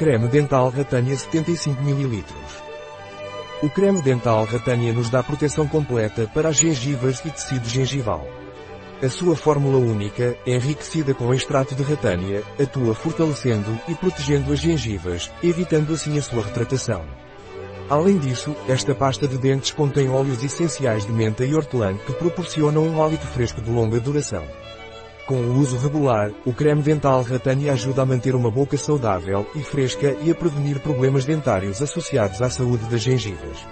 Creme dental Ratânia 75 ml. O creme dental Ratânia nos dá proteção completa para as gengivas e tecido gengival. A sua fórmula única, enriquecida com extrato de ratânia, atua fortalecendo e protegendo as gengivas, evitando assim a sua retratação. Além disso, esta pasta de dentes contém óleos essenciais de menta e hortelã que proporcionam um hálito fresco de longa duração. Com o uso regular, o creme dental Ratânia ajuda a manter uma boca saudável e fresca e a prevenir problemas dentários associados à saúde das gengivas.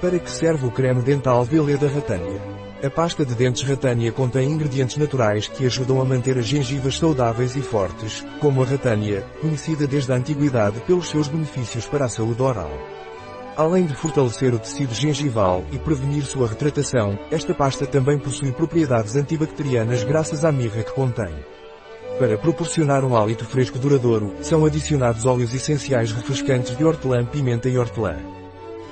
Para que serve o creme dental Veleda Ratânia? A pasta de dentes Ratânia contém ingredientes naturais que ajudam a manter as gengivas saudáveis e fortes, como a Ratânia, conhecida desde a antiguidade pelos seus benefícios para a saúde oral. Além de fortalecer o tecido gengival e prevenir sua retratação, esta pasta também possui propriedades antibacterianas graças à mirra que contém. Para proporcionar um hálito fresco duradouro, são adicionados óleos essenciais refrescantes de hortelã, pimenta e hortelã.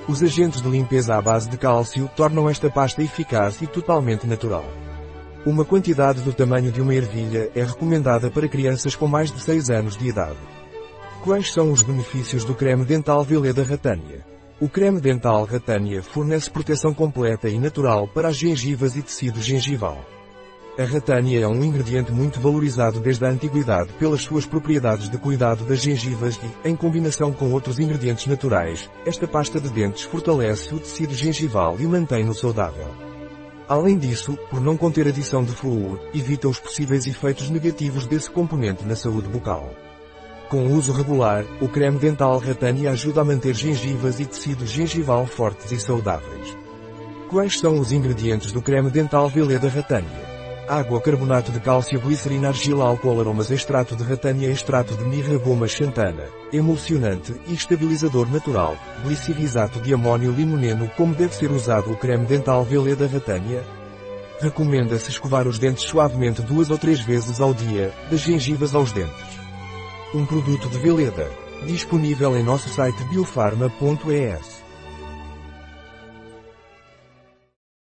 Os agentes de limpeza à base de cálcio tornam esta pasta eficaz e totalmente natural. Uma quantidade do tamanho de uma ervilha é recomendada para crianças com mais de 6 anos de idade. Quais são os benefícios do creme dental Veleda Ratânia? O creme dental Ratânia fornece proteção completa e natural para as gengivas e tecido gengival. A ratânia é um ingrediente muito valorizado desde a antiguidade pelas suas propriedades de cuidado das gengivas e, em combinação com outros ingredientes naturais, esta pasta de dentes fortalece o tecido gengival e mantém-no saudável. Além disso, por não conter adição de flúor, evita os possíveis efeitos negativos desse componente na saúde bucal. Com uso regular, o creme dental Ratânia ajuda a manter gengivas e tecido gengival fortes e saudáveis. Quais são os ingredientes do creme dental Veleda Ratânia? Água, carbonato de cálcio, glicerina, argila, álcool, aromas, extrato de ratânia, extrato de mirra, goma xantana, emulsionante e estabilizador natural, glicirizato de amônio limoneno. Como deve ser usado o creme dental Veleda Ratânia? Recomenda-se escovar os dentes suavemente duas ou três vezes ao dia, das gengivas aos dentes. Um produto de Veleda. Disponível em nosso site biofarma.es.